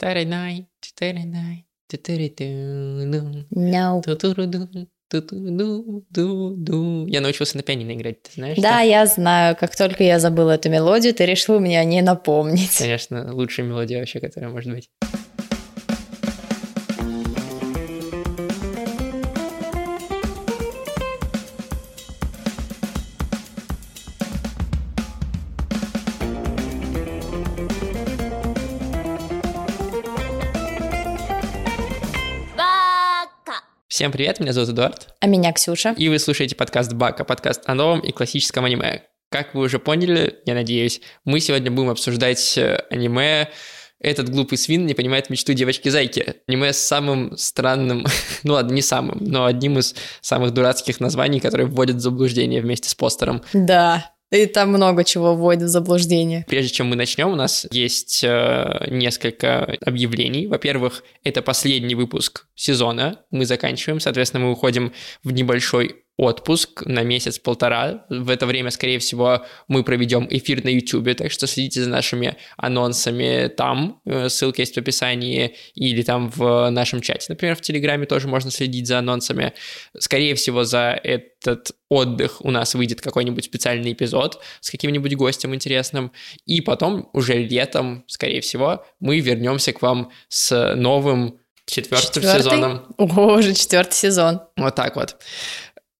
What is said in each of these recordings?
Титаринай, титаринай, титариту-ду, No. ту-ту-ру-ду. Я научился на пианино играть, ты знаешь? Да, я знаю. Как только я забыла эту мелодию, ты решил мне о ней напомнить. Конечно, лучшая мелодия вообще, которая может быть. Всем привет, меня зовут Эдуард, А меня Ксюша. и вы слушаете подкаст Бака, подкаст о новом и классическом аниме. Как вы уже поняли, я надеюсь, мы сегодня будем обсуждать э, аниме «Этот глупый свин не понимает мечту девочки-зайки». Аниме с самым странным, ну ладно, не самым, но одним из самых дурацких названий, которые вводят в заблуждение вместе с постером. Да. И там много чего вводит в заблуждение. Прежде чем мы начнем, у нас есть э, несколько объявлений. Во-первых, это последний выпуск сезона. Мы заканчиваем, соответственно, мы уходим в небольшой отпуск на месяц-полтора. В это время, скорее всего, мы проведем эфир на YouTube, так что следите за нашими анонсами там. Э, Ссылка есть в описании или там в нашем чате. Например, в Телеграме тоже можно следить за анонсами. Скорее всего, за этот отдых у нас выйдет какой-нибудь специальный эпизод с каким-нибудь гостем интересным. И потом, уже летом, скорее всего, мы вернемся к вам с новым четвертым Четвертый? сезоном. О, уже четвертый сезон. Вот так вот.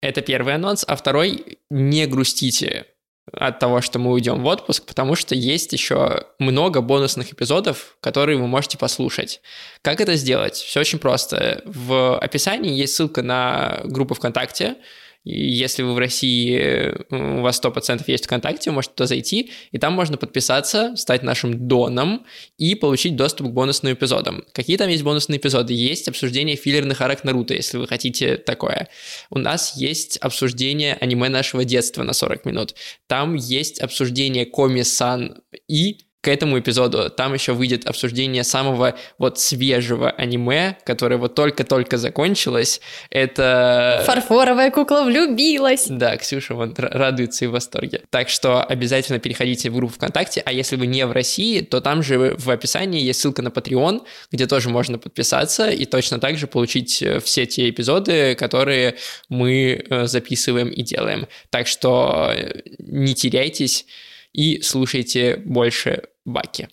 Это первый анонс. А второй, не грустите от того, что мы уйдем в отпуск, потому что есть еще много бонусных эпизодов, которые вы можете послушать. Как это сделать? Все очень просто. В описании есть ссылка на группу ВКонтакте. Если вы в России, э, у вас 100% есть ВКонтакте, вы можете туда зайти, и там можно подписаться, стать нашим доном и получить доступ к бонусным эпизодам. Какие там есть бонусные эпизоды? Есть обсуждение филлерных арок Наруто, если вы хотите такое. У нас есть обсуждение аниме нашего детства на 40 минут. Там есть обсуждение Коми-сан и к этому эпизоду там еще выйдет обсуждение самого вот свежего аниме, которое вот только-только закончилось. Это... Фарфоровая кукла влюбилась. Да, Ксюша вон радуется и в восторге. Так что обязательно переходите в группу ВКонтакте, а если вы не в России, то там же в описании есть ссылка на Patreon, где тоже можно подписаться и точно так же получить э, все те эпизоды, которые мы э, записываем и делаем. Так что э, не теряйтесь и слушайте больше Баки.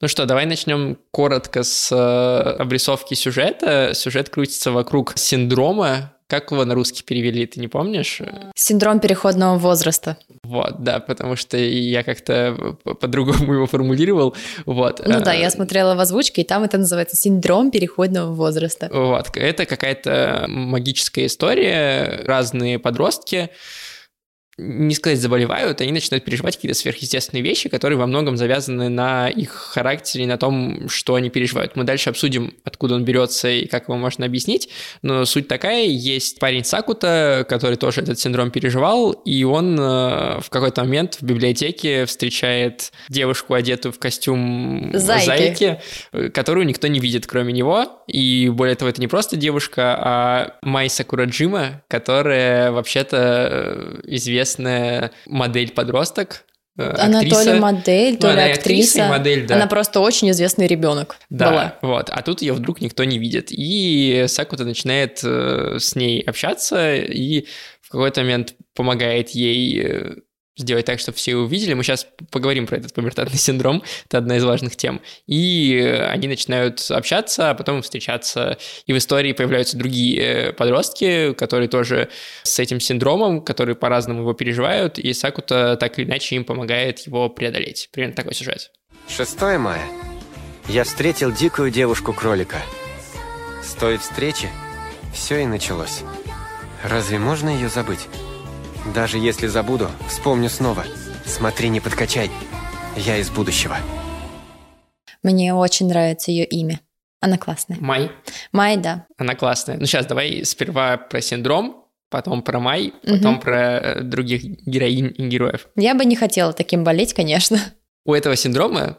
Ну что, давай начнем коротко с э, обрисовки сюжета. Сюжет крутится вокруг синдрома. Как его на русский перевели, ты не помнишь? Синдром переходного возраста. Вот, да, потому что я как-то по- по-другому его формулировал. Вот. Ну да, Э, я смотрела в озвучке, и там это называется синдром переходного возраста. Вот, это какая-то магическая история, разные подростки, не сказать заболевают, они начинают переживать какие-то сверхъестественные вещи, которые во многом завязаны на их характере, на том, что они переживают. Мы дальше обсудим, откуда он берется и как его можно объяснить, но суть такая, есть парень Сакута, который тоже этот синдром переживал, и он э, в какой-то момент в библиотеке встречает девушку, одетую в костюм Зайки. зайки, э, которую никто не видит, кроме него. И более того, это не просто девушка, а Май Сакураджима, которая вообще-то э, известная модель-подросток. э, Она актриса. то ли модель, то Ну, ли она и актриса, и актриса. модель, да. Она просто очень известный ребенок Да, была. вот. А тут ее вдруг никто не видит. И Сакута начинает э, с ней общаться и в какой-то момент помогает ей э, сделать так, чтобы все увидели. Мы сейчас поговорим про этот пубертатный синдром, это одна из важных тем. И э, они начинают общаться, а потом встречаться. И в истории появляются другие э, подростки, которые тоже с этим синдромом, которые по-разному его переживают, и Сакута так или иначе им помогает его преодолеть. Примерно такой сюжет. 6 мая. Я встретил дикую девушку-кролика. С той встречи все и началось. Разве можно ее забыть? Даже если забуду, вспомню снова. Смотри, не подкачай. Я из будущего. Мне очень нравится ее имя. Она классная. Май. Май, да. Она классная. Ну, сейчас давай сперва про синдром, потом про Май, потом Мгм. про э, других героинь и героев. Я бы не хотела таким болеть, конечно. У этого синдрома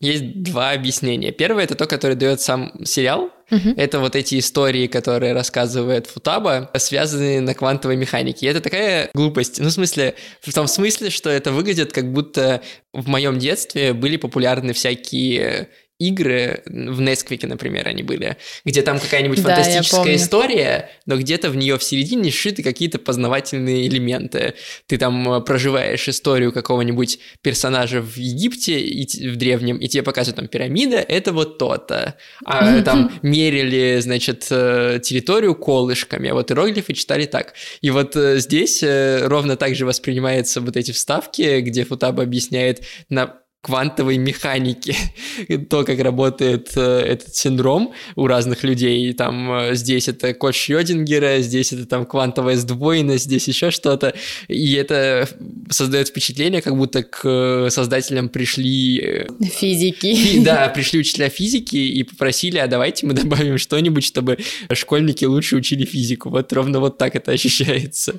есть два объяснения. Первое это то, которое дает сам сериал. Мгм. Это вот эти истории, которые рассказывает Футаба, связанные на квантовой механике. И это такая глупость. Ну, в смысле, в том смысле, что это выглядит, как будто в моем детстве были популярны всякие игры в Несквике, например, они были, где там какая-нибудь Да, фантастическая история, но где-то в нее в середине сшиты какие-то познавательные элементы. Ты там э, проживаешь историю какого-нибудь персонажа в Египте и в древнем, и тебе показывают там пирамида, это вот то-то. А там мерили, значит, э, территорию колышками, а вот иероглифы читали так. И вот э, здесь э, ровно так же воспринимаются вот эти вставки, где Футаба объясняет на квантовой механике то, как работает э, этот синдром у разных людей. Там э, здесь это код Шрёдингера, здесь это там квантовая сдвоенность, здесь еще что-то. И это создает впечатление, как будто к э, создателям пришли э, Физики. Фи- Да, пришли учителя физики и попросили, а давайте мы добавим что-нибудь, чтобы школьники лучше учили физику. Вот ровно вот так это ощущается.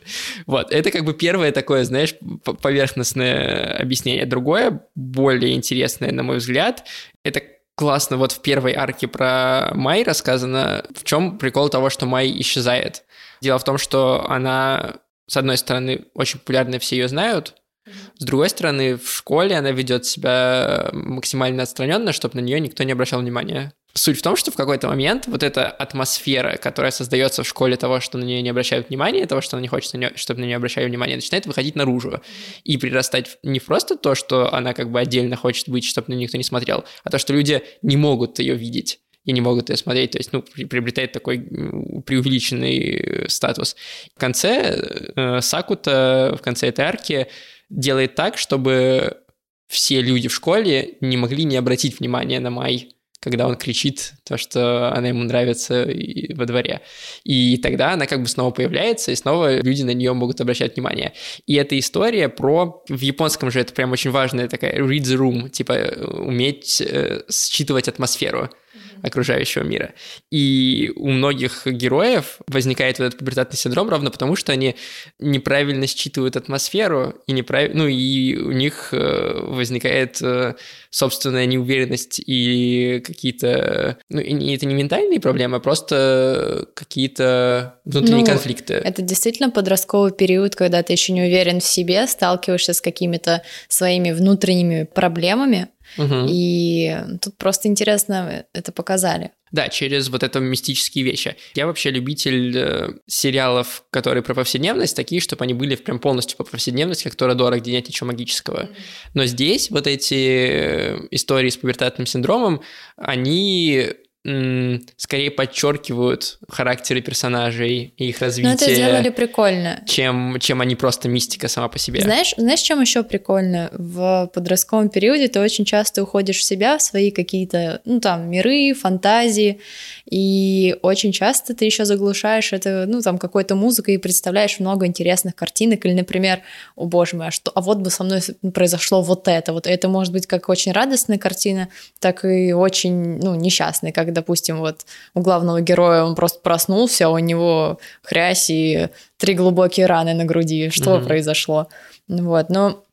Вот, это как бы первое такое, знаешь, поверхностное объяснение. Другое, более интересное, на мой взгляд, это классно вот в первой арке про Май рассказано, в чем прикол того, что Май исчезает. Дело в том, что она, с одной стороны, очень популярная, все ее знают, с другой стороны, в школе она ведет себя максимально отстраненно, чтобы на нее никто не обращал внимания. Суть в том, что в какой-то момент вот эта атмосфера, которая создается в школе того, что на нее не обращают внимания, того, что она не хочет, на неё- чтобы на нее обращали внимание, начинает выходить наружу. И прирастать не просто то, что она как бы отдельно хочет быть, чтобы на нее никто не смотрел, а то, что люди не могут ее видеть и не могут ее смотреть, то есть, ну, при- приобретает такой преувеличенный э, статус. В конце э, Сакута, в конце этой арки делает так, чтобы все люди в школе не могли не обратить внимания на Май, когда он кричит то, что она ему нравится и- во дворе. И тогда она как бы снова появляется, и снова люди на нее могут обращать внимание. И эта история про... В японском же это прям очень важная такая read the room, типа э, уметь э, считывать атмосферу окружающего мира. И у многих героев возникает вот этот пубертатный синдром ровно потому, что они неправильно считывают атмосферу, и неправ... ну и у них э, возникает э, собственная неуверенность и какие-то... Ну, и это не ментальные проблемы, а просто какие-то внутренние Ну, конфликты. Это действительно подростковый период, когда ты еще не уверен в себе, сталкиваешься с какими-то своими внутренними проблемами. Мгм. И тут просто интересно это показали. Да, через вот это мистические вещи. Я вообще любитель э, сериалов, которые про повседневность, такие, чтобы они были прям полностью по повседневности, как Торадора, где нет ничего магического. Но здесь вот эти э, истории с пубертатным синдромом, они скорее подчеркивают характеры персонажей и их Но развитие, это сделали прикольно. чем, чем они просто мистика сама по себе. Знаешь, знаешь, чем еще прикольно? В подростковом периоде ты очень часто уходишь в себя, в свои какие-то, ну там, миры, фантазии, и очень часто ты еще заглушаешь это, ну там, какой-то музыкой и представляешь много интересных картинок, или, например, о боже мой, а, что, а вот бы со мной произошло вот это, вот это может быть как очень радостная картина, так и очень, ну, несчастная, как, допустим, вот у главного героя он просто проснулся, а у него хрясь и три глубокие раны на груди. Что Мгм. произошло? Вот, но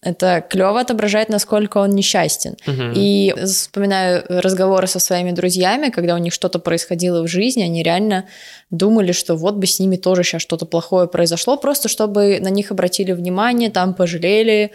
это клево отображает, насколько он несчастен. Мгм. И вспоминаю разговоры со своими друзьями, когда у них что-то происходило в жизни, они реально думали, что вот бы с ними тоже сейчас что-то плохое произошло, просто чтобы на них обратили внимание, там пожалели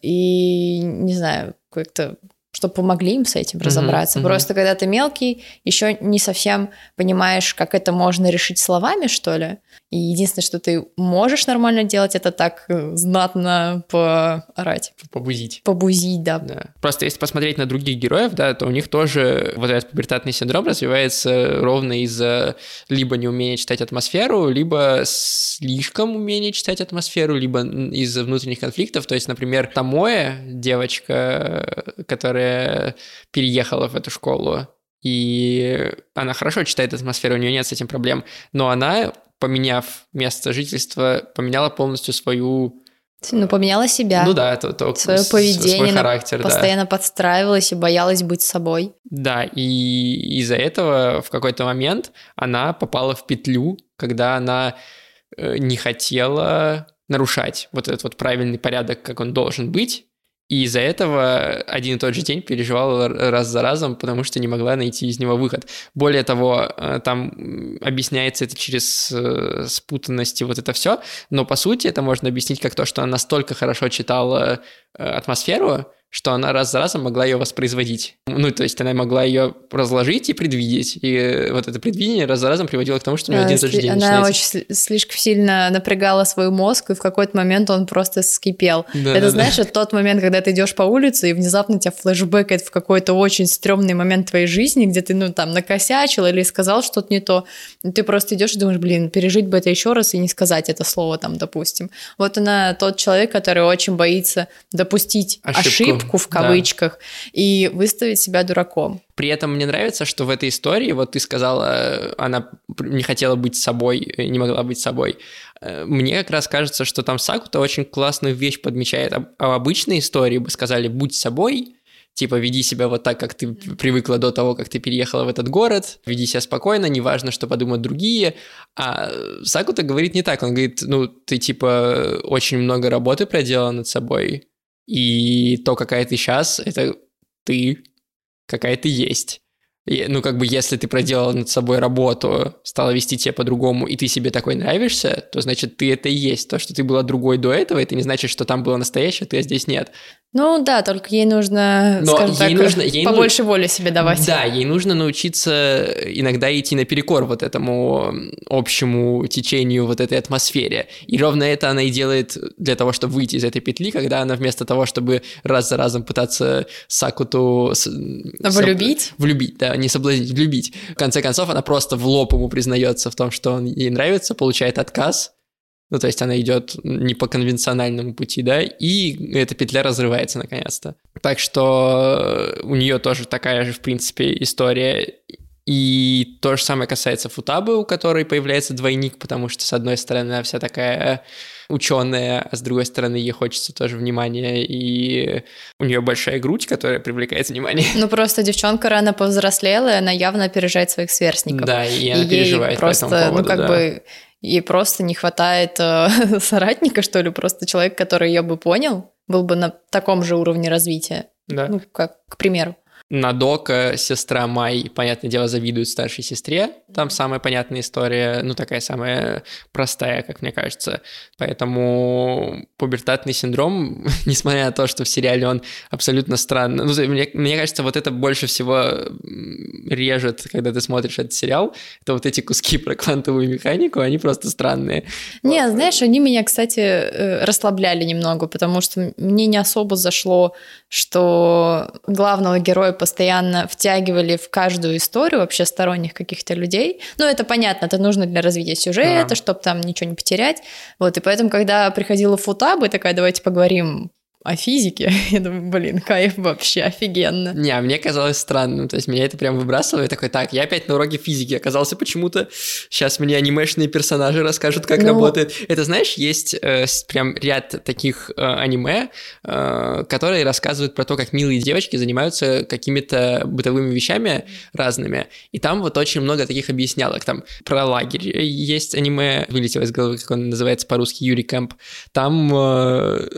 и, не знаю, как-то чтобы помогли им с этим разобраться. мгм. Просто когда ты мелкий, еще не совсем понимаешь, как это можно решить словами, что ли. И единственное, что ты можешь нормально делать, это так э, знатно поорать, Побузить. побузить, да. Да. Просто если посмотреть на других героев, да, то у них тоже вот этот пубертатный синдром развивается ровно из-за либо неумения читать атмосферу, либо слишком умения читать атмосферу, либо из-за внутренних конфликтов. То есть, например, Тамоэ, девочка, которая переехала в эту школу, и она хорошо читает атмосферу, у нее нет с этим проблем, но она, поменяв место жительства, поменяла полностью свою Ну, поменяла себя, ну да, это, то, свое поведение, свой характер, да. постоянно подстраивалась и боялась быть собой. Да, и из-за этого в какой-то момент она попала в петлю, когда она э, не хотела нарушать вот этот вот правильный порядок, как он должен быть, и из-за этого один и тот же день переживала раз за разом, потому что не могла найти из него выход. Более того, э, там объясняется это через э, спутанность и вот это все, но по сути это можно объяснить как то, что она настолько хорошо читала э, атмосферу, что она раз за разом могла ее воспроизводить. Ну, то есть она могла ее разложить и предвидеть. И вот это предвидение раз за разом приводило к тому, что у нее один за день Она очень слишком сильно напрягала свой мозг, и в какой-то момент он просто скипел. Да, это, да, знаешь, да. тот момент, когда ты идешь по улице, и внезапно тебя флешбэкает в какой-то очень стрёмный момент твоей жизни, где ты, ну, там, накосячил или сказал что-то не то. Ты просто идешь и думаешь, блин, пережить бы это еще раз и не сказать это слово там, допустим. Вот она тот человек, который очень боится допустить ошибку, ошибку в кавычках да. и выставить себя дураком. При этом мне нравится, что в этой истории, вот ты сказала, она не хотела быть собой, не могла быть собой. Э, мне как раз кажется, что там Сакута очень классную вещь подмечает. А в обычной истории бы сказали «будь собой», типа веди себя вот так, как ты привыкла до того, как ты переехала в этот город, веди себя спокойно, неважно, что подумают другие. А Сакута говорит не так, он говорит, ну, ты типа очень много работы проделала над собой, и то, какая ты сейчас, это ты, какая ты есть. И, ну, как бы, если ты проделал над собой работу, стала вести тебя по-другому, и ты себе такой нравишься, то значит, ты это и есть. То, что ты была другой до этого, это не значит, что там было настоящее, ты а здесь нет. Ну да, только ей нужно, Но скажем ей так, нужно, ей побольше ну... воли себе давать. Да, ей нужно научиться иногда идти наперекор вот этому общему течению, вот этой атмосфере. И ровно это она и делает для того, чтобы выйти из этой петли, когда она вместо того, чтобы раз за разом пытаться Сакуту... Влюбить? Соб... Влюбить, да, не соблазнить, влюбить. В конце концов, она просто в лоб ему признается в том, что он ей нравится, получает отказ, ну, то есть она идет не по конвенциональному пути, да, и эта петля разрывается наконец-то. Так что у нее тоже такая же, в принципе, история. И то же самое касается Футабы, у которой появляется двойник, потому что, с одной стороны, она вся такая ученая, а с другой стороны, ей хочется тоже внимания, и у нее большая грудь, которая привлекает внимание. Ну, просто девчонка рано повзрослела, и она явно опережает своих сверстников. Да, и она и переживает просто, по этому поводу, ну, как да. бы и просто не хватает э, соратника, что ли, просто человек, который ее бы понял, был бы на таком же уровне развития. Да. Ну, как, к примеру. Надока, сестра Май, понятное дело, завидует старшей сестре. Там самая понятная история, ну, такая самая простая, как мне кажется. Поэтому пубертатный синдром, несмотря на то, что в сериале он абсолютно странный, ну, мне, мне кажется, вот это больше всего режет, когда ты смотришь этот сериал, это вот эти куски про квантовую механику, они просто странные. Не, знаешь, они меня, кстати, э, расслабляли немного, потому что мне не особо зашло, что главного героя постоянно втягивали в каждую историю вообще сторонних каких-то людей. Ну, это понятно, это нужно для развития сюжета, да. чтобы там ничего не потерять. Вот, и поэтому, когда приходила Футаба, такая, давайте поговорим о физике. Я думаю, блин, кайф вообще офигенно. Не, а мне казалось странным, то есть меня это прям выбрасывало, и такой, так, я опять на уроке физики оказался почему-то, сейчас мне анимешные персонажи расскажут, как ну... работает. Это, знаешь, есть э, прям ряд таких э, аниме, э, которые рассказывают про то, как милые девочки занимаются какими-то бытовыми вещами разными, и там вот очень много таких объяснялок, там про лагерь есть аниме, вылетело из головы, как он называется по-русски, Юрий Кэмп, там э,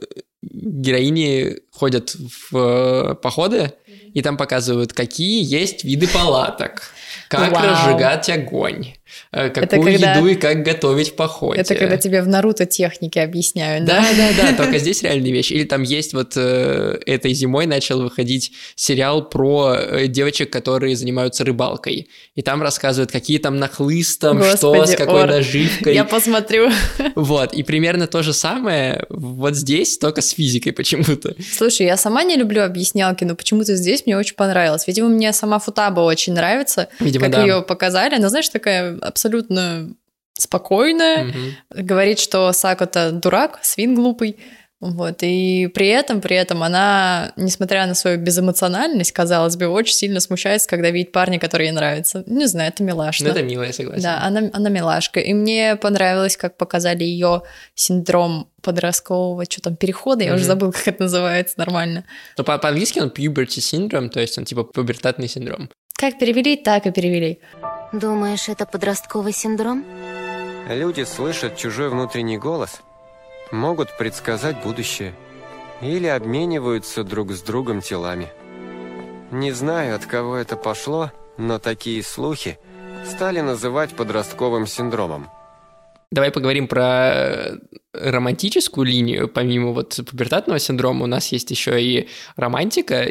героини ходят в э, походы, и там показывают, какие есть виды палаток, как Вау. разжигать огонь, Э, какую когда... еду и как готовить в походе. Это когда тебе в Наруто техники объясняют, да? Да, да, да, только здесь реальные вещи. Или там есть вот э, этой зимой начал выходить сериал про э, девочек, которые занимаются рыбалкой. И там рассказывают, какие там нахлыстом, Господи, что, с какой ор. наживкой. Я посмотрю. Вот, и примерно то же самое вот здесь, только с физикой почему-то. Слушай, я сама не люблю объяснялки, но почему-то здесь мне очень понравилось. Видимо, мне сама Футаба очень нравится, Видимо, как да. ее показали. Она, знаешь, такая абсолютно спокойная, угу. говорит, что Сакота дурак, свин глупый. Вот, и при этом, при этом она, несмотря на свою безэмоциональность, казалось бы, очень сильно смущается, когда видит парня, который ей нравится. Не знаю, это милашка. Ну, это мило, я согласен. Да, она, она милашка. И мне понравилось, как показали ее синдром подросткового, что там, перехода, я mm-hmm. уже забыл, как это называется нормально. Но по- по-английски он puberty syndrome, то есть он типа пубертатный синдром. Как перевели, так и перевели. Думаешь, это подростковый синдром? Люди слышат чужой внутренний голос, могут предсказать будущее или обмениваются друг с другом телами. Не знаю, от кого это пошло, но такие слухи стали называть подростковым синдромом. Давай поговорим про романтическую линию, помимо вот пубертатного синдрома, у нас есть еще и романтика.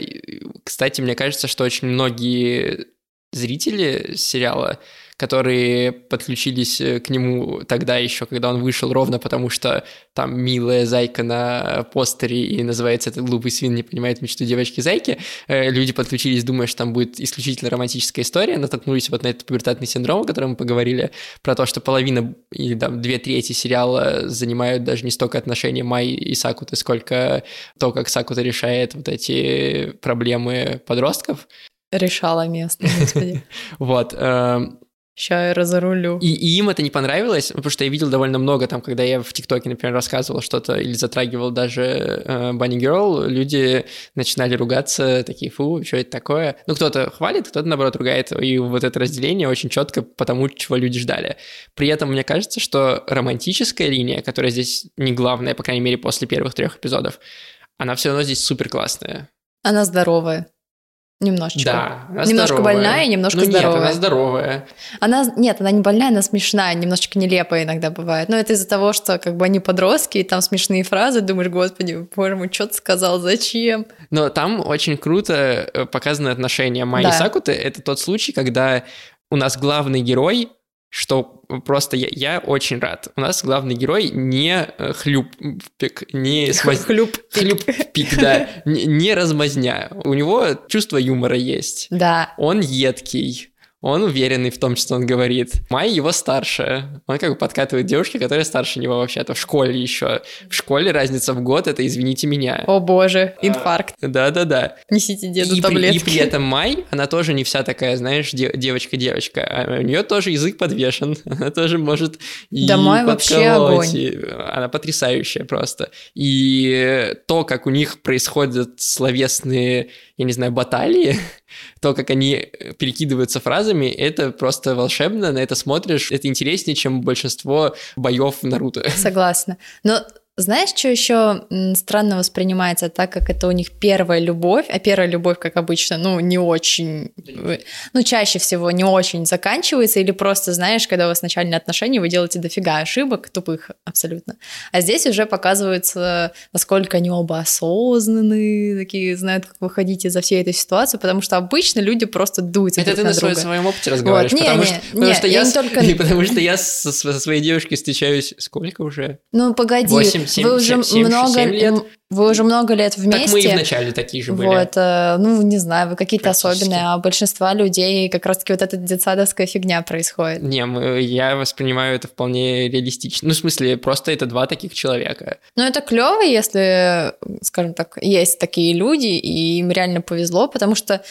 Кстати, мне кажется, что очень многие зрители сериала которые подключились э, к нему тогда еще, когда он вышел, ровно потому что там милая зайка на постере и называется этот глупый свин не понимает мечту девочки-зайки. Э, люди подключились, думая, что там будет исключительно романтическая история, натолкнулись вот на этот пубертатный синдром, о котором мы поговорили, про то, что половина или там две трети сериала занимают даже не столько отношения Май и Сакуты, сколько то, как Сакута решает вот эти проблемы подростков. Решала место, господи. Вот. Сейчас я разорулю. И, и им это не понравилось, потому что я видел довольно много там, когда я в ТикТоке, например, рассказывал что-то или затрагивал даже э, Bunny Girl, люди начинали ругаться, такие, фу, что это такое? Ну, кто-то хвалит, кто-то, наоборот, ругает. И вот это разделение очень четко по тому, чего люди ждали. При этом мне кажется, что романтическая линия, которая здесь не главная, по крайней мере, после первых трех эпизодов, она все равно здесь супер классная. Она здоровая. Немножечко. Да, немножко здоровая. больная, немножко ну, нет, здоровая. она здоровая. Она, нет, она не больная, она смешная, немножечко нелепая иногда бывает. Но это из-за того, что как бы они подростки, и там смешные фразы, думаешь, господи, боже мой, что ты сказал, зачем? Но там очень круто э, показаны отношения Майи Да. Сакуты. Это тот случай, когда у нас главный герой, что просто я, я очень рад. У нас главный герой не э, хлюпик, не смаз- Хлюп. хлюпик, да, не не размазня. У него чувство юмора есть. Да. Он едкий. Он уверенный в том, что он говорит. Май его старше. Он как бы подкатывает девушке, которая старше него вообще-то в школе еще. В школе разница в год, это извините меня. О боже, инфаркт. Да-да-да. Несите деду И при, таблетки. и при этом Май, она тоже не вся такая, знаешь, де- девочка-девочка. А У нее тоже язык подвешен. Она тоже может и Да, Май вообще огонь. и Она потрясающая просто. И то, как у них происходят словесные, я не знаю, баталии, то, как они перекидываются фразами, это просто волшебно, на это смотришь, это интереснее, чем большинство боев в Наруто. Согласна. Но знаешь, что еще странно воспринимается, так как это у них первая любовь, а первая любовь, как обычно, ну, не очень, э, ну, чаще всего не очень заканчивается, или просто, знаешь, когда у вас начальные отношения, вы делаете дофига ошибок, тупых абсолютно. А здесь уже показывается, насколько они оба осознанные, такие, знают, как выходить из за всей этой ситуации, потому что обычно люди просто дуются Это ты на на друга. своем опыте разговариваешь, Не, потому, не, что, не, потому что я я, не с- только- потому что я со, со своей девушкой встречаюсь сколько уже? Ну, погоди, Восемь, семь, вы уже семь, семь, много, семь лет? вы уже много лет вместе. Так мы и вначале такие же были. Вот, э, ну, не знаю, вы какие-то особенные, а у большинства людей как раз-таки вот эта детсадовская фигня происходит. Не, мы- я воспринимаю это вполне реалистично. Ну, в смысле, просто это два таких человека. Но это клево, если, скажем так, есть такие люди, и им реально повезло, потому что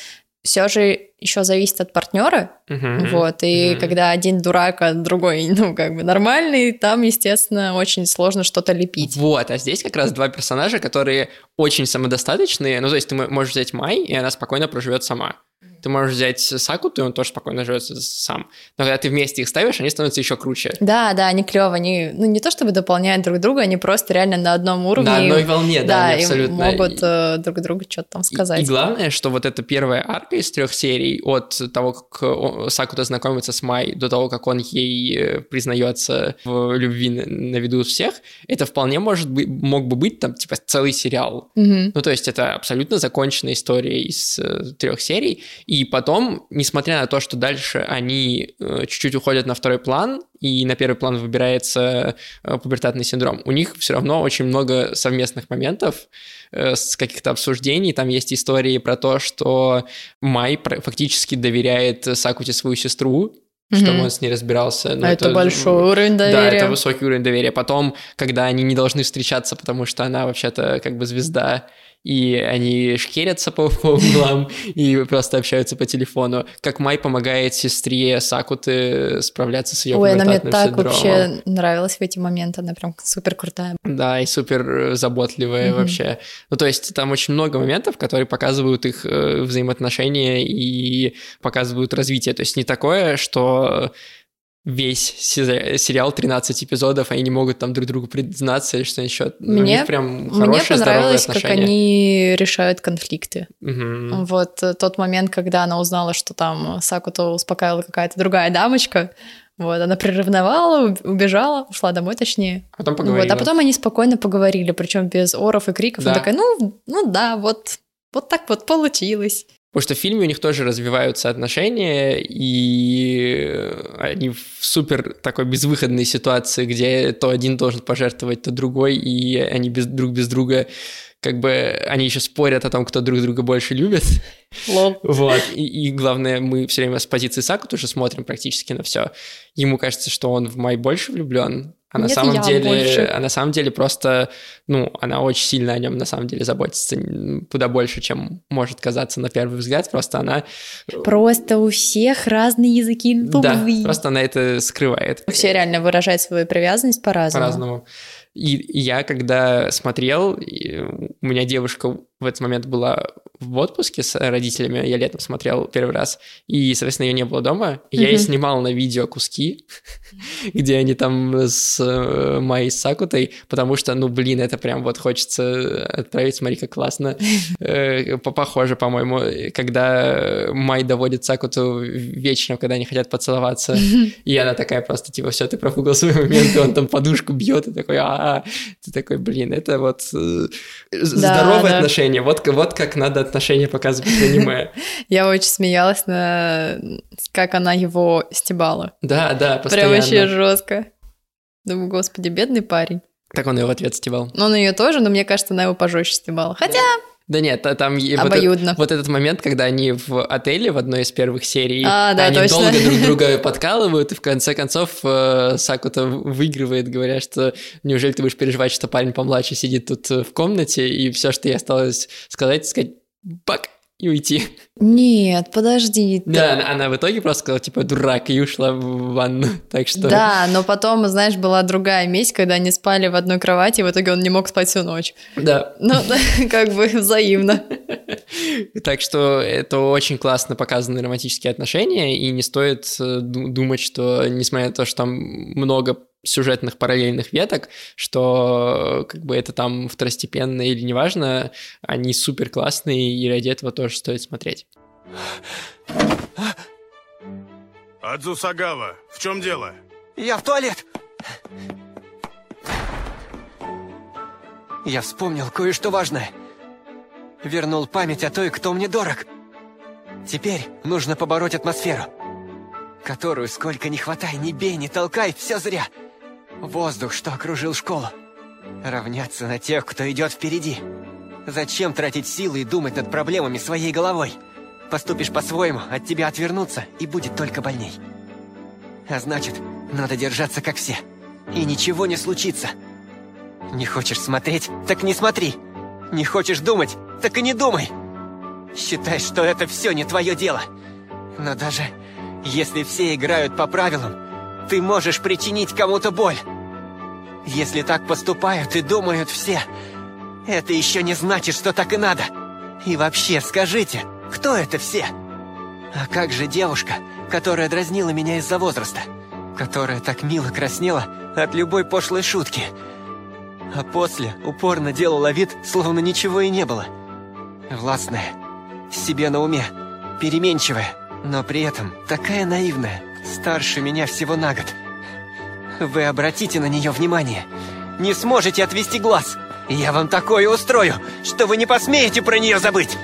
все же еще зависит от партнера, Мгм. вот, и Мгм. когда один дурак, а другой, ну, как бы нормальный, там, естественно, очень сложно что-то лепить. Вот, а здесь как раз два персонажа, которые очень самодостаточные. Ну, то есть ты мо- можешь взять Май, и она спокойно проживет сама. Ты можешь взять Сакуту, и он тоже спокойно живет сам. Но когда ты вместе их ставишь, они становятся еще круче. Да, да, они клево, они, ну, не то чтобы дополняют друг друга, они просто реально на одном уровне. На одной волне, да, да, они и абсолютно. могут э, друг другу что-то там И- сказать. И, главное, что вот эта первая арка из трех серий, от того, как Сакута знакомится с Май, до того, как он ей э, признается в любви на, на виду всех, это вполне может быть, мог бы быть там, типа, целый сериал. Мгм. Ну, то есть это абсолютно законченная история из э, трех серий. И потом, несмотря на то, что дальше они э, чуть-чуть уходят на второй план, и на первый план выбирается э, пубертатный синдром, у них все равно очень много совместных моментов э, с каких-то обсуждений. Там есть истории про то, что Май фактически доверяет Сакуте свою сестру, чтобы Мгм. он с ней разбирался. Ну, А это, большой уровень да, доверия. это высокий уровень доверия. Потом, когда они не должны встречаться, потому что она вообще-то как бы звезда, и они шкерятся по, по углам и просто общаются по телефону. Как Май помогает сестре Сакуты справляться с ее Ой, она мне так синдромом. вообще нравилась в эти моменты, она прям супер крутая. Да, и супер э, заботливая Мгм. вообще. Ну, то есть там очень много моментов, которые показывают их э, взаимоотношения и показывают развитие. То есть не такое, что весь се- сериал 13 эпизодов, они не могут там друг другу признаться или что еще. У Мне- них прям Мне хорошие, здоровые понравилось, как они решают конфликты. Мгм. Вот э, тот момент, когда она узнала, что там Сакуту успокаивала какая-то другая дамочка, Вот, она приревновала, уб- убежала, ушла домой, точнее. Потом поговорила. Вот, а потом они спокойно поговорили, причем без оров и криков. Да. Она такая, ну, ну да, вот, вот так вот получилось. Потому что в фильме у них тоже развиваются отношения, и они в супер такой безвыходной ситуации, где то один должен пожертвовать, то другой, и они без, друг без друга как бы они еще спорят о том, кто друг друга больше любит. Лол. Вот. И, и главное, мы все время с позиции Саку тоже смотрим практически на все. Ему кажется, что он в Май больше влюблен, а на Нет, самом я деле, больше. а на самом деле просто, ну, она очень сильно о нем на самом деле заботится, куда больше, чем может казаться на первый взгляд. Просто она, Просто у всех разные языки да, любви. просто она это скрывает. Все реально выражают свою привязанность по-разному. по-разному. И я, когда смотрел, у меня девушка в этот момент была в отпуске с родителями, я летом смотрел первый раз, и, соответственно, ее не было дома. И Я ей снимал на видео куски, где они там с э, Майей Сакутой, потому что, ну, блин, это прям вот хочется отправить, смотри, как классно. Э, по- Похоже, по-моему, когда Май доводит Сакуту вечно, когда они хотят поцеловаться, и она такая просто, типа, все, ты пропугал свой момент, и он там подушку бьет, и такой, а ты такой, блин, это вот э, здоровые да. отношения, вот, к- вот как надо отношения показывать в аниме. Я очень смеялась на как она его стебала. Да, да, Прям постоянно. вообще жестко. Думаю, господи, бедный парень. Так он ее в ответ стебал. Он ее тоже, но мне кажется, она его пожестче стебала. Хотя Да нет, а там вот, обоюдно. этот, вот этот момент, когда они в отеле в одной из первых серий, А, да, они точно. долго друг друга подкалывают, и в конце концов э, Сакута выигрывает, говоря, что неужели ты будешь переживать, что парень помладше сидит тут э, в комнате, и все, что ей осталось сказать, сказать «бак» и уйти. Нет, подожди. ты- Да, она, она в итоге просто сказала, типа, дурак, и ушла в ванну. Так что... Да, но потом, знаешь, была другая месть, когда они спали в одной кровати, и в итоге он не мог спать всю ночь. Да. Ну, как бы взаимно. Так что это очень классно показаны романтические отношения, и не стоит э, ду- думать, что, несмотря на то, что там много сюжетных параллельных веток, что как бы это там второстепенно или неважно, они супер классные, и ради этого тоже стоит смотреть. Адзусагава, в чем дело? Я в туалет! Я вспомнил кое-что важное. Вернул память о той, кто мне дорог. Теперь нужно побороть атмосферу, которую сколько ни хватай, ни бей, ни толкай, все зря. Воздух, что окружил школу. Равняться на тех, кто идет впереди. Зачем тратить силы и думать над проблемами своей головой? Поступишь по-своему, от тебя отвернуться, и будет только больней. А значит, надо держаться как все. И ничего не случится. Не хочешь смотреть? Так не смотри. Не хочешь думать? Так и не думай. Считай, что это все не твое дело. Но даже если все играют по правилам, ты можешь причинить кому-то боль. Если так поступают и думают все, это еще не значит, что так и надо. И вообще, скажите, кто это все? А как же девушка, которая дразнила меня из-за возраста? Которая так мило краснела от любой пошлой шутки? А после упорно делала вид, словно ничего и не было. Властная, себе на уме, переменчивая, но при этом такая наивная, старше меня всего на год. Вы обратите на нее внимание. Не сможете отвести глаз. Я вам такое устрою, что вы не посмеете про нее забыть.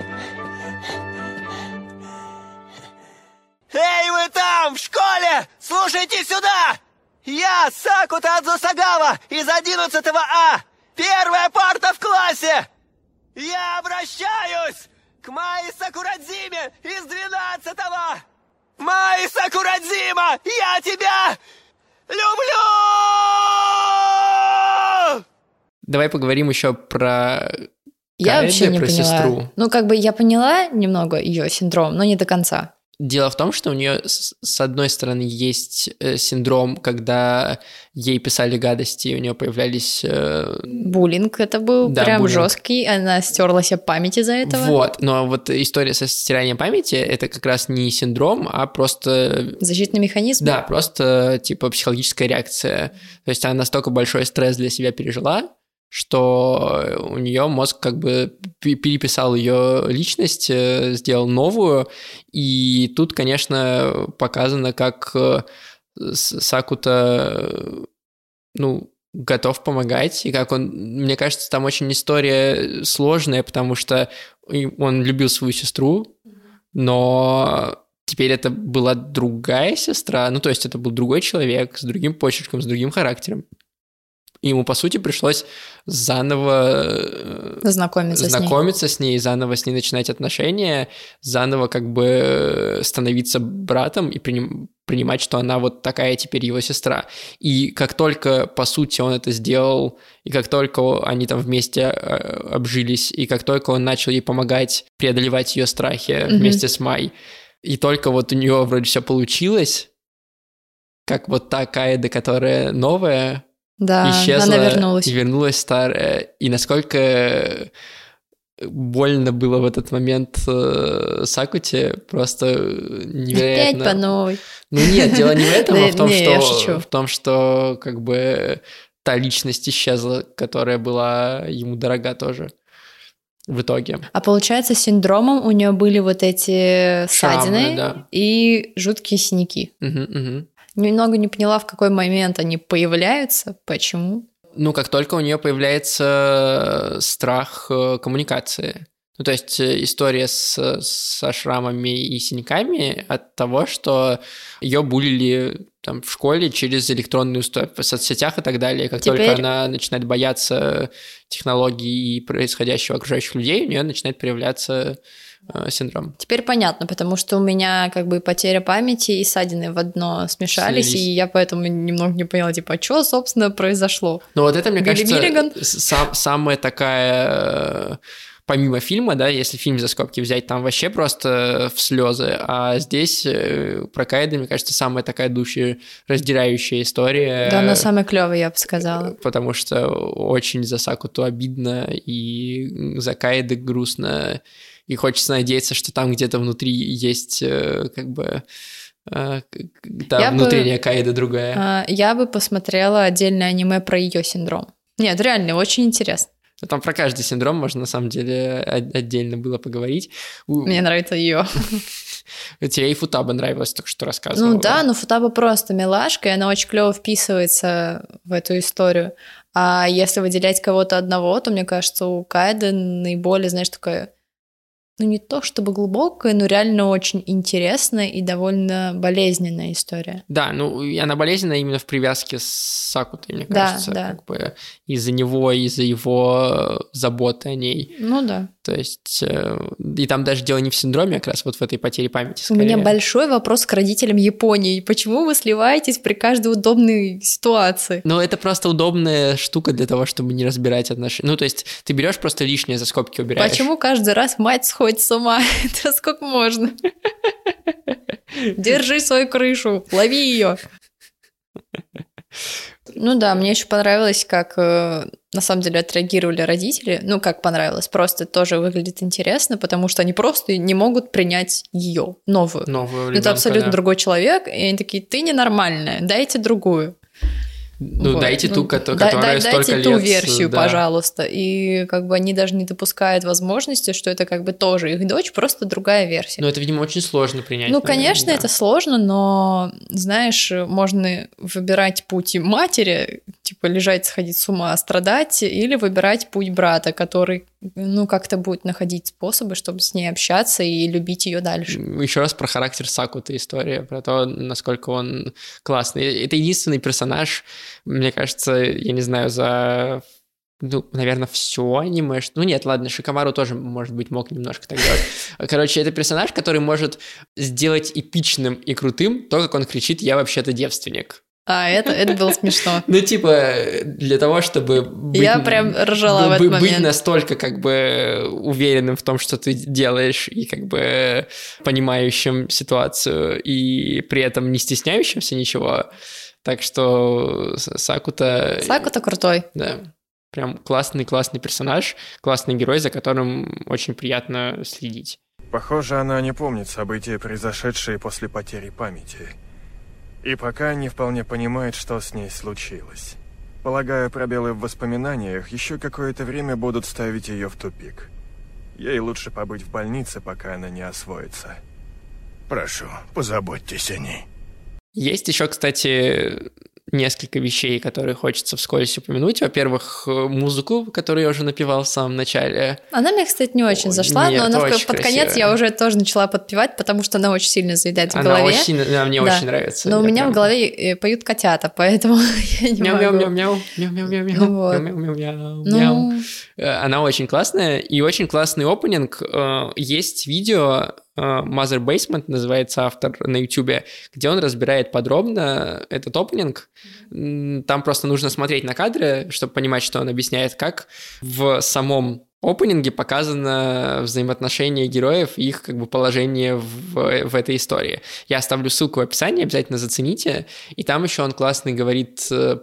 Эй, вы там, в школе! Слушайте сюда! Я Сакута Адзусагава из 11 А! Первая парта в классе! Я обращаюсь к Майи Сакурадзиме из 12 -го! Майи Сакурадзима, я тебя люблю! Давай поговорим еще про Я вообще не про поняла. сестру. Ну, как бы я поняла немного ее синдром, но не до конца. Дело в том, что у нее с одной стороны есть э, синдром, когда ей писали гадости, и у нее появлялись э, Буллинг это был Да, прям буллинг. жесткий, она стерла себе память из-за этого. Вот, но вот история со стиранием памяти это как раз не синдром, а просто Защитный механизм. да, просто типа психологическая реакция. То есть она настолько большой стресс для себя пережила, что у нее мозг как бы пе- переписал ее личность, э, сделал новую, и тут, конечно, показано, как э, Сакута, ну, готов помогать, и как он, мне кажется, там очень история сложная, потому что он любил свою сестру, но теперь это была другая сестра, ну, то есть это был другой человек с другим почерком, с другим характером. Ему, по сути, пришлось заново э, Знакомиться, с ней. знакомиться с ней, заново с ней начинать отношения, заново как бы становиться братом и приним- принимать, что она вот такая теперь его сестра. И как только, по сути, он это сделал, и как только они там вместе э, обжились, и как только он начал ей помогать преодолевать ее страхи Мгм. вместе с Май, и только вот у нее вроде все получилось, как вот та Каэда, которая новая, Да, исчезла она вернулась. и вернулась старая. И насколько больно было в этот момент э, Сакуте, просто Опять невероятно. по новой. Ну нет, дело не в этом, а в том, что в том, что как бы та личность исчезла, которая была ему дорога тоже в итоге. А получается, синдромом у нее были вот эти ссадины да. и жуткие синяки. Немного не поняла, в какой момент они появляются, почему. Ну, как только у нее появляется страх э, коммуникации. Ну, то есть э, история с, со шрамами и синяками от того, что ее булили там в школе через электронные устройства, в соцсетях и так далее. Как только Теперь- она начинает бояться технологий и происходящего окружающих людей, у нее начинает проявляться э, синдром. Теперь понятно, потому что у меня как бы потеря памяти и ссадины в одно смешались, Слились. и я поэтому немного не поняла, типа, что, собственно, произошло. Но вот это, мне Билли кажется, Миллиган? сам- самая такая... э, Помимо фильма, да, если фильм за скобки взять, там вообще просто в слезы, а здесь э, про Кайда, мне кажется, самая такая душераздирающая история. Да, она самая клевая, я бы сказала. Потому что очень за Сакуту обидно, и за Кайда грустно, и хочется надеяться, что там где-то внутри есть э, как бы э, к- та Я бы- внутренняя Кайда другая. А, Я бы посмотрела отдельное аниме про ее синдром. Нет, реально, очень интересно. Ну, Там про каждый синдром можно на самом деле отдельно было поговорить. Мне нравится ее. Тебе и Футаба нравилось, только что рассказывала. Ну да, но Футаба просто милашка, и она очень клево вписывается в эту историю. А если выделять кого-то одного, то, мне кажется, у Кайда наиболее, знаешь, такая, ну не то чтобы глубокая, но реально очень интересная и довольно болезненная история. Да, ну и она болезненная именно в привязке с Сакутой, мне Да, кажется, да. как бы из-за него, из-за его заботы о ней. Ну да. То есть, э, и там даже дело не в синдроме, а как раз вот в этой потере памяти. У меня скорее. большой вопрос к родителям Японии. Почему вы сливаетесь при каждой удобной ситуации? Ну, это просто удобная штука для того, чтобы не разбирать отношения. Ну, то есть, ты берешь просто лишнее за скобки убираешь. Почему каждый раз мать сходит с ума? Это сколько можно? Держи свою крышу, лови ее. Ну да, мне еще понравилось, как э, на самом деле отреагировали родители. Ну, как понравилось, просто тоже выглядит интересно, потому что они просто не могут принять ее новую. Новую ребенка, это абсолютно да. другой человек, и они такие, ты ненормальная, дайте другую. Ну, Вот. дайте ту, Ну, которая да- столько дайте ту лет... версию, да. пожалуйста. И как бы они даже не допускают возможности, что это как бы тоже их дочь, просто другая версия. Ну, это, видимо, очень сложно принять. Ну, наверное, конечно, да. это сложно, но, знаешь, можно выбирать путь матери, типа лежать, сходить с ума, страдать, или выбирать путь брата, который, ну, как-то будет находить способы, чтобы с ней общаться и любить ее дальше. Еще раз про характер Сакута история, про то, насколько он классный. Это единственный персонаж, мне кажется, я не знаю, за ну, наверное, все аниме. Ну нет, ладно, Шикамару тоже, может быть, мог немножко так делать. Короче, это персонаж, который может сделать эпичным и крутым то, как он кричит «Я вообще-то девственник». А, это, это было смешно. Ну, типа, для того, чтобы быть, Я прям ржала в этот быть момент. настолько как бы уверенным в том, что ты делаешь, и как бы понимающим ситуацию, и при этом не стесняющимся ничего. Так что Сакута... Сакута крутой. Да, прям классный-классный персонаж, классный герой, за которым очень приятно следить. Похоже, она не помнит события, произошедшие после потери памяти. И пока не вполне понимает, что с ней случилось. Полагаю, пробелы в воспоминаниях еще какое-то время будут ставить ее в тупик. Ей лучше побыть в больнице, пока она не освоится. Прошу, позаботьтесь о ней. Есть еще, кстати, несколько вещей, которые хочется вскользь упомянуть. Во-первых, музыку, которую я уже напевал в самом начале. Она мне, кстати, не очень зашла, нет, но она в- очень под конец я уже тоже начала подпевать, потому что она очень сильно заедает в Она голове. очень, она мне Да. очень нравится. Но у меня прям- в голове э, поют котята, поэтому я не Мяу, могу. мяу, мяу, мяу, мяу, мяу, мяу, Ну вот. мяу, мяу, мяу, мяу. Ну, Э, Она очень классная, и очень классный опенинг. Э, Есть видео, Mother Basement называется автор на YouTube, где он разбирает подробно этот опенинг. Там просто нужно смотреть на кадры, чтобы понимать, что он объясняет, как в самом опенинге показано взаимоотношение героев и их как бы положение в, в этой истории. Я оставлю ссылку в описании, обязательно зацените. И там еще он классный говорит э,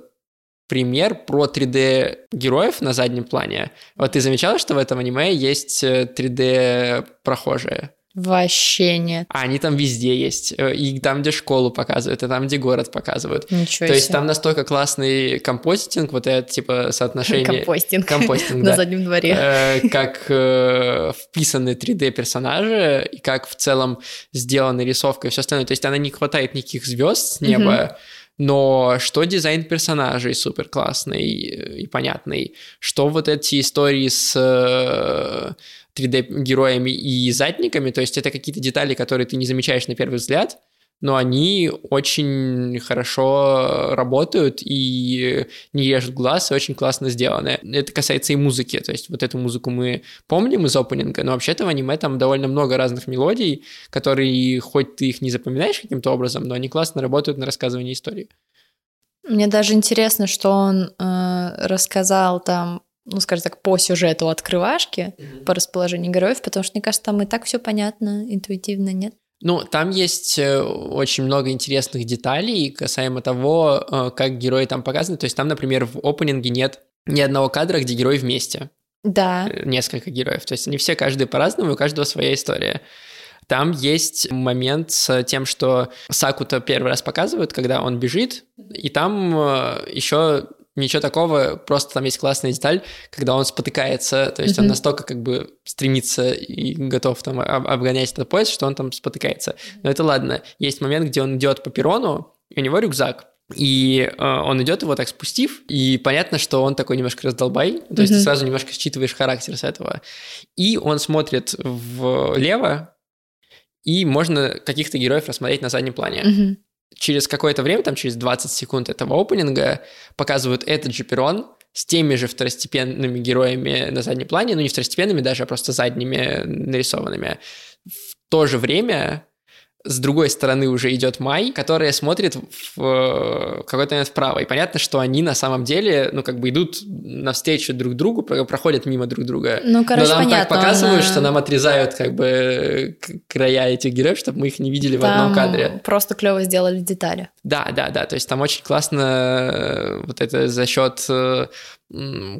пример про 3D героев на заднем плане. Вот ты замечала, что в этом аниме есть э, 3D прохожие? Вообще нет. А они там везде есть. Э, И там, где школу показывают, и там, где город показывают. Ничего То есть себе. там настолько классный композитинг, вот это типа соотношение... Компостинг. Компостинг, На заднем дворе. Э, как э, вписаны 3D-персонажи, и как в целом сделана рисовка и все остальное. То есть она не хватает никаких звезд с неба, но что дизайн персонажей супер классный и понятный, что вот эти истории с 3D-героями и задниками, то есть это какие-то детали, которые ты не замечаешь на первый взгляд, но они очень хорошо работают и не режут глаз, и очень классно сделаны. Это касается и музыки, то есть вот эту музыку мы помним из опенинга, но вообще-то в аниме там довольно много разных мелодий, которые, хоть ты их не запоминаешь каким-то образом, но они классно работают на рассказывание истории. Мне даже интересно, что он э, рассказал там, ну, скажем так, по сюжету открывашки, по расположению героев, потому что, мне кажется, там и так все понятно, интуитивно, нет? Ну, там есть э, очень много интересных деталей касаемо того, э, как герои там показаны. То есть там, например, в опенинге нет ни одного кадра, где герои вместе. Да. Э, Несколько героев. То есть они все, каждый по-разному, у каждого своя история. Там есть момент с тем, что Сакута первый раз показывают, когда он бежит, и там еще ничего такого, просто там есть классная деталь, когда он спотыкается, то есть он Мгм. настолько как бы стремится и готов там об- обгонять этот поезд, что он там спотыкается. Но это ладно. Есть момент, где он идет по перрону, и у него рюкзак. И э, он идет его так спустив, и понятно, что он такой немножко раздолбай, то есть ты сразу немножко считываешь характер с этого. И он смотрит влево, и можно каких-то героев рассмотреть на заднем плане. Мгм. Через какое-то время, там через 20 секунд этого опенинга, показывают этот же перрон с теми же второстепенными героями на заднем плане, ну не второстепенными даже, а просто задними нарисованными. В то же время с другой стороны уже идет Май, которая смотрит в э, какой-то момент вправо. И понятно, что они на самом деле, ну, как бы идут навстречу друг другу, про- проходят мимо друг друга. Ну, короче, Но нам понятно. так показывают, она- что нам отрезают как бы края этих героев, чтобы мы их не видели в одном Там кадре. просто клево сделали детали. Да, да, да. То есть там очень классно э, вот это за счет э,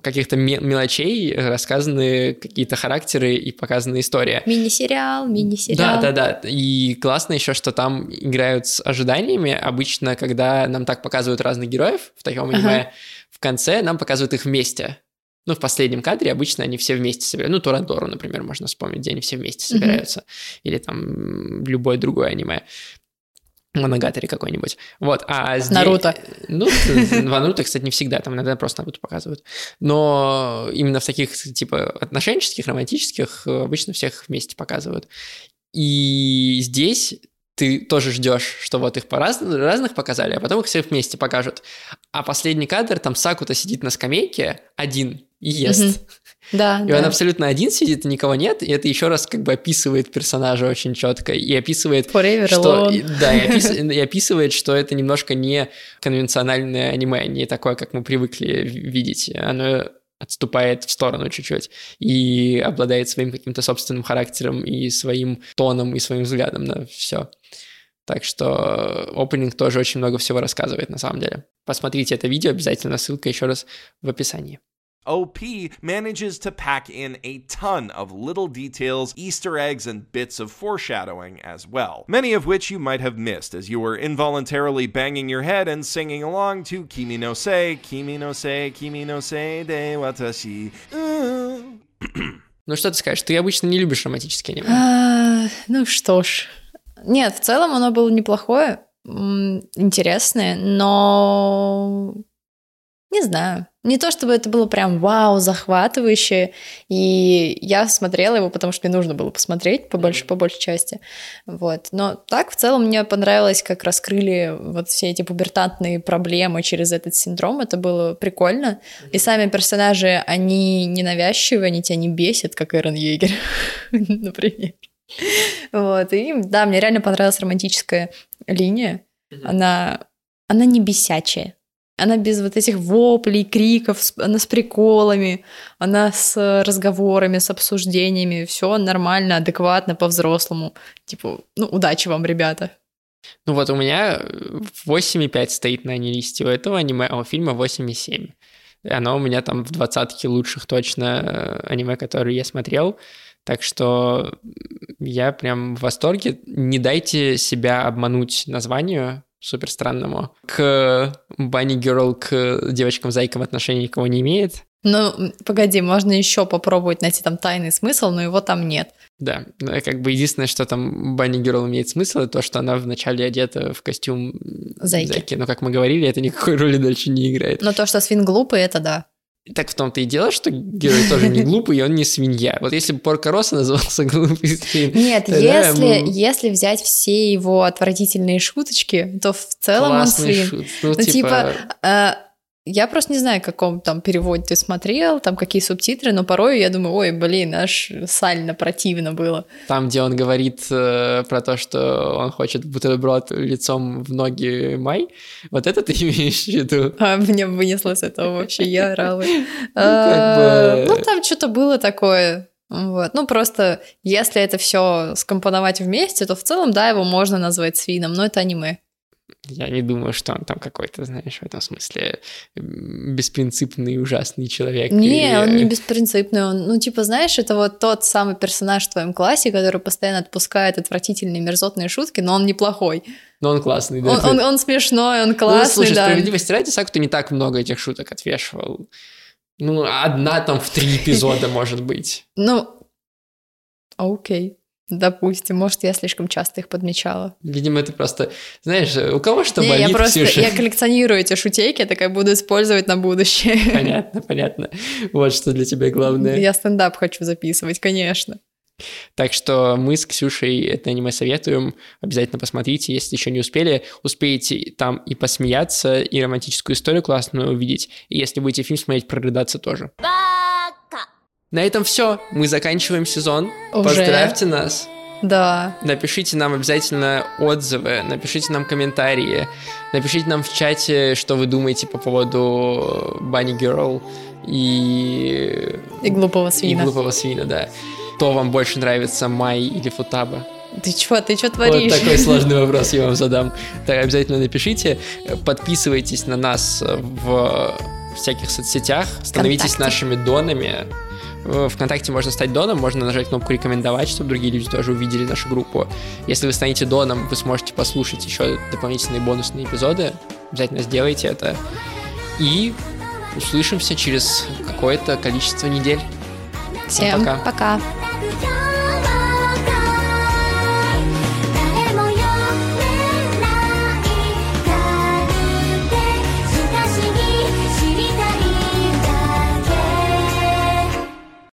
каких-то ме- мелочей рассказаны какие-то характеры и показана история. Мини-сериал, мини-сериал. Да, да, да. И классно еще, что там играют с ожиданиями. Обычно, когда нам так показывают разных героев в таком аниме, в конце нам показывают их вместе. Ну, в последнем кадре обычно они все вместе собираются. Ну, Торадору, например, можно вспомнить, где они все вместе собираются. Или там любое другое аниме. Моногатори какой-нибудь. Вот, а здесь... Наруто. Ну, в Наруто, кстати, не всегда, там иногда просто Наруто показывают. Но именно в таких, типа, отношенческих, романтических э, обычно всех вместе показывают. И здесь ты тоже ждешь, что вот их по раз- разных показали, а потом их всех вместе покажут. А последний кадр, там Сакута сидит на скамейке один и ест. Да, И он абсолютно один сидит, и никого нет, и это еще раз как бы описывает персонажа очень четко, и описывает Forever что, Alone. и- да, и, опис- и описывает, что это немножко не конвенциональное аниме, не такое, как мы привыкли видеть. Оно отступает в сторону чуть-чуть и обладает своим каким-то собственным характером и своим тоном и своим взглядом на все. Так что опенинг тоже очень много всего рассказывает на самом деле. Посмотрите это видео обязательно, ссылка еще раз в описании. OP manages to pack in a ton of little details, Easter eggs, and bits of foreshadowing as well. Many of which you might have missed as you were involuntarily banging your head and singing along to Kimi no Se, Kimi no Se, Kimi no Se de watashi. Uh. Ну что ты скажешь? Ты обычно не любишь романтические аниме. А, ну что ж. Нет, в целом оно было неплохое. м, интересные, но не знаю. Не то чтобы это было прям вау, захватывающе. И я смотрела его, потому что мне нужно было посмотреть по большей, по большей части. Вот. Но так в целом мне понравилось, как раскрыли вот все эти пубертантные проблемы через этот синдром. Это было прикольно. И сами персонажи, они ненавязчивые, они тебя не бесят, как Эрон Егер, например. Вот. И да, мне реально понравилась романтическая линия. Она, она не бесячая. Она без вот этих воплей, криков, она с приколами, она с разговорами, с обсуждениями. Все нормально, адекватно, по-взрослому. Типа, ну, удачи вам, ребята. Ну вот у меня 8,5 стоит на листе у этого аниме, а у фильма 8,7. Оно у меня там в двадцатке лучших точно э, аниме, которые я смотрел. Так что я прям в восторге. Не дайте себя обмануть названию супер странному. К Bunny Girl, к девочкам-зайкам отношения никого не имеет. Ну, погоди, можно еще попробовать найти там тайный смысл, но его там нет. Да, ну, как бы единственное, что там Bunny Girl имеет смысл, это то, что она вначале одета в костюм Зайки. Но, как мы говорили, это никакой роли дальше не играет. Но то, что свин глупый, это да. Так в том-то и дело, что герой тоже не глупый, и он не свинья. Вот если бы Порко Росса назывался глупый свин, Нет, если, ему если взять все его отвратительные шуточки, то в целом он классный свин. шут. Ну, Ну, типа, типа, э, я просто не знаю, в каком там переводе ты смотрел, там какие субтитры, но порой я думаю, ой, блин, аж сально противно было. там, где он говорит э, про то, что он хочет бутерброд лицом в ноги Май, вот это ты имеешь в виду? А меня вынесло с этого вообще, я орала. как А, Ну, там что-то было такое. Вот. Ну, просто если это все скомпоновать вместе, то в целом, да, его можно назвать свином, но это аниме. Я не думаю, что он там какой-то, знаешь, в этом смысле беспринципный, ужасный человек. Не, или- он не беспринципный, он, ну, типа, знаешь, это вот тот самый персонаж в твоем классе, который постоянно отпускает отвратительные мерзотные шутки, но он неплохой. Но он классный, да. Он, он- он смешной, он Ну, классный, слушай, да. справедливости ради, Сакуту не так много этих шуток отвешивал. Ну, одна там в три эпизода, может быть. Ну, окей. Допустим, может, я слишком часто их подмечала. Видимо, это просто... Знаешь, у кого что Не, болит, я просто Ксюша? я коллекционирую эти шутейки, я такая буду использовать на будущее. Понятно, понятно. Вот что для тебя главное. Я стендап хочу записывать, конечно. Так что мы с Ксюшей это аниме советуем. Обязательно посмотрите, если еще не успели. Успеете там и посмеяться, и романтическую историю классную увидеть. И если будете фильм смотреть, прорыдаться тоже. На этом все. Мы заканчиваем сезон. Уже? Поздравьте нас. Да. Напишите нам обязательно отзывы, напишите нам комментарии, напишите нам в чате, что вы думаете по поводу Bunny Girl и... И глупого и свина. глупого свина, да. Кто вам больше нравится, Май или Футаба? Ты чё, ты чё Вот творишь? такой сложный вопрос я вам задам. Так, обязательно напишите. Подписывайтесь на нас в всяких соцсетях, становитесь Вконтакте. нашими донами. В ВКонтакте можно стать доном, можно нажать кнопку «Рекомендовать», чтобы другие люди тоже увидели нашу группу. Если вы станете доном, вы сможете послушать еще дополнительные бонусные эпизоды. Обязательно сделайте это. И Всем услышимся через какое-то количество недель. пока. пока. Yeah.